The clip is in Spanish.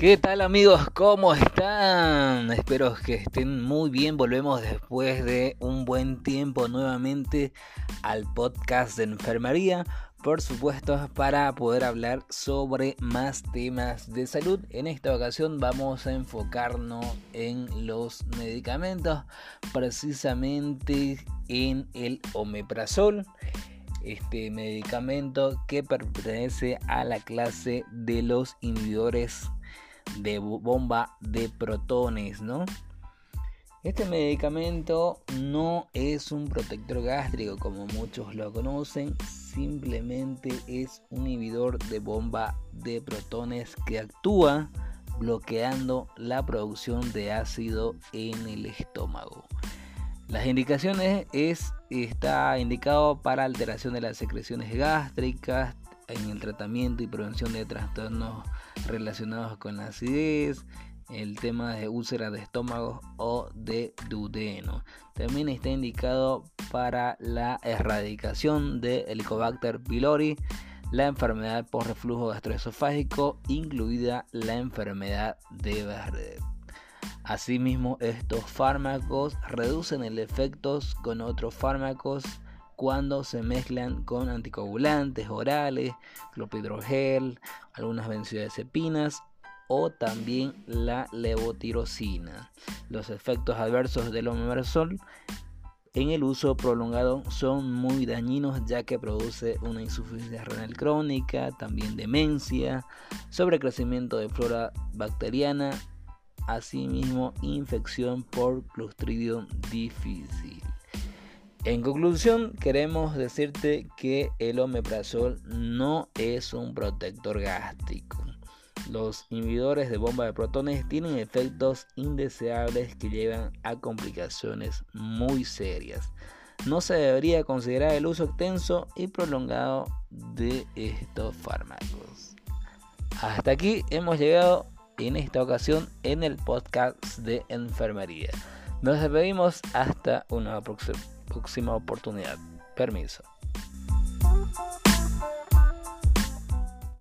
¿Qué tal amigos? ¿Cómo están? Espero que estén muy bien. Volvemos después de un buen tiempo nuevamente al podcast de enfermería. Por supuesto, para poder hablar sobre más temas de salud. En esta ocasión vamos a enfocarnos en los medicamentos, precisamente en el omeprazol este medicamento que pertenece a la clase de los inhibidores de bomba de protones, ¿no? Este medicamento no es un protector gástrico como muchos lo conocen, simplemente es un inhibidor de bomba de protones que actúa bloqueando la producción de ácido en el estómago. Las indicaciones es está indicado para alteración de las secreciones gástricas en el tratamiento y prevención de trastornos relacionados con la acidez, el tema de úlceras de estómago o de duodeno. También está indicado para la erradicación de Helicobacter pylori, la enfermedad por reflujo gastroesofágico, incluida la enfermedad de Bardet. Asimismo, estos fármacos reducen el efecto con otros fármacos cuando se mezclan con anticoagulantes orales, clopidogrel, algunas benzodiazepinas o también la levotirosina. Los efectos adversos del omeprazol en el uso prolongado son muy dañinos ya que produce una insuficiencia renal crónica, también demencia, sobrecrecimiento de flora bacteriana asimismo infección por Clostridium difícil. En conclusión, queremos decirte que el omeprazol no es un protector gástrico. Los inhibidores de bomba de protones tienen efectos indeseables que llevan a complicaciones muy serias. No se debería considerar el uso extenso y prolongado de estos fármacos. Hasta aquí hemos llegado en esta ocasión en el podcast de enfermería. Nos despedimos hasta una próxima oportunidad. Permiso.